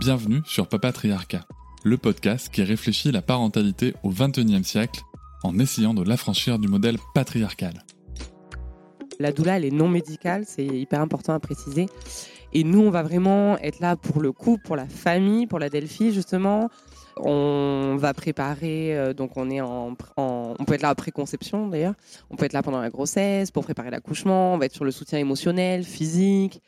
Bienvenue sur Papatriarcat, le podcast qui réfléchit la parentalité au XXIe siècle en essayant de l'affranchir du modèle patriarcal. La doula, elle est non médicale, c'est hyper important à préciser. Et nous, on va vraiment être là pour le couple, pour la famille, pour la Delphi, justement. On va préparer, euh, donc on est en, on peut être là après conception d'ailleurs. On peut être là pendant la grossesse pour préparer l'accouchement. On va être sur le soutien émotionnel, physique.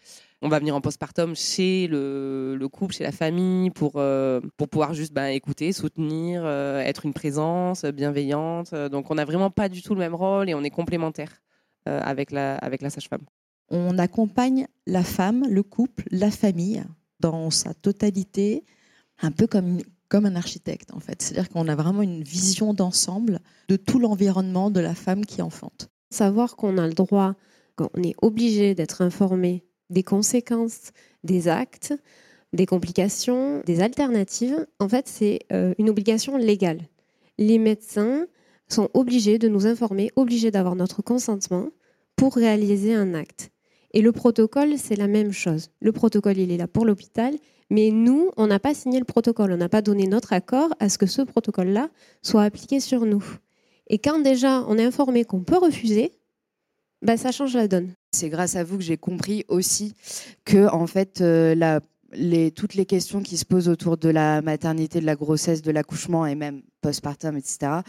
On va venir en postpartum chez le, couple, chez la famille, pour, euh, pour pouvoir juste ben, écouter, soutenir, euh, être une présence bienveillante. Donc on n'a vraiment pas du tout le même rôle et on est complémentaires avec la, avec la sage-femme. On accompagne la femme, le couple, la famille dans sa totalité, un peu comme, comme un architecte en fait. C'est-à-dire qu'on a vraiment une vision d'ensemble de tout l'environnement de la femme qui enfante. Savoir qu'on a le droit, qu'on est obligé d'être informé des conséquences des actes, des complications, des alternatives, en fait, c'est euh, une obligation légale. Les médecins sont obligés de nous informer, obligés d'avoir notre consentement pour réaliser un acte. Et le protocole, c'est la même chose. Le protocole, il est là pour l'hôpital, mais nous, on n'a pas signé le protocole, on n'a pas donné notre accord à ce que ce protocole-là soit appliqué sur nous. Et quand déjà on est informé qu'on peut refuser, bah, ça change la donne. C'est grâce à vous que j'ai compris aussi que en fait euh, toutes les questions qui se posent autour de la maternité, de la grossesse, de l'accouchement et même postpartum, etc.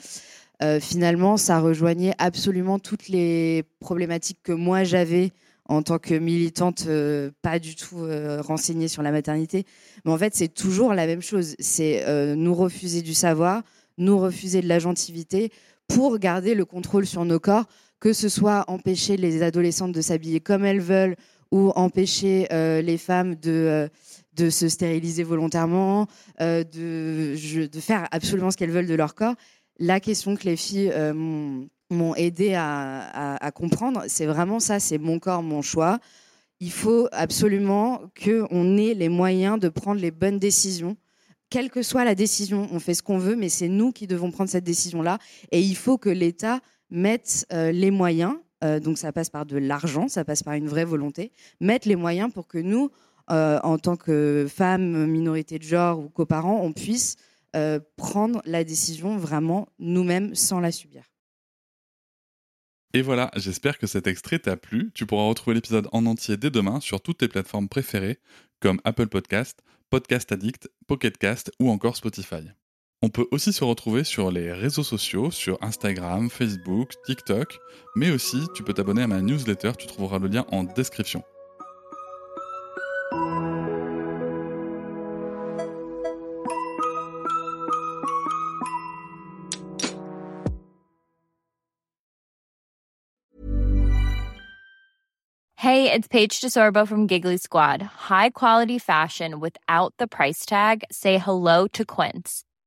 Euh, finalement, ça rejoignait absolument toutes les problématiques que moi j'avais en tant que militante euh, pas du tout renseignée sur la maternité. Mais en fait, c'est toujours la même chose. C'est nous refuser du savoir, nous refuser de la gentilité pour garder le contrôle sur nos corps, que ce soit empêcher les adolescentes de s'habiller comme elles veulent ou empêcher euh, les femmes de, euh, de se stériliser volontairement, euh, de, de, faire absolument ce qu'elles veulent de leur corps. La question que les filles m'ont aidé à, à, comprendre, c'est vraiment ça, c'est mon corps, mon choix. Il faut absolument qu'on ait les moyens de prendre les bonnes décisions quelle que soit la décision, on fait ce qu'on veut, mais c'est nous qui devons prendre cette décision-là. Et il faut que l'État mettre euh, les moyens, euh, donc ça passe par de l'argent, ça passe par une vraie volonté, mettre les moyens pour que nous, euh, en tant que femmes, minorités de genre ou coparents, on puisse prendre la décision vraiment nous-mêmes sans la subir. Et voilà, j'espère que cet extrait t'a plu. Tu pourras retrouver l'épisode en entier dès demain sur toutes tes plateformes préférées comme Apple Podcast, Podcast Addict, Pocket Cast ou encore Spotify. On peut aussi se retrouver sur les réseaux sociaux, sur Instagram, Facebook, TikTok, mais aussi tu peux t'abonner à ma newsletter, tu trouveras le lien en description. Hey, it's Paige DeSorbo from Giggly Squad. High quality fashion without the price tag. Say hello to Quince.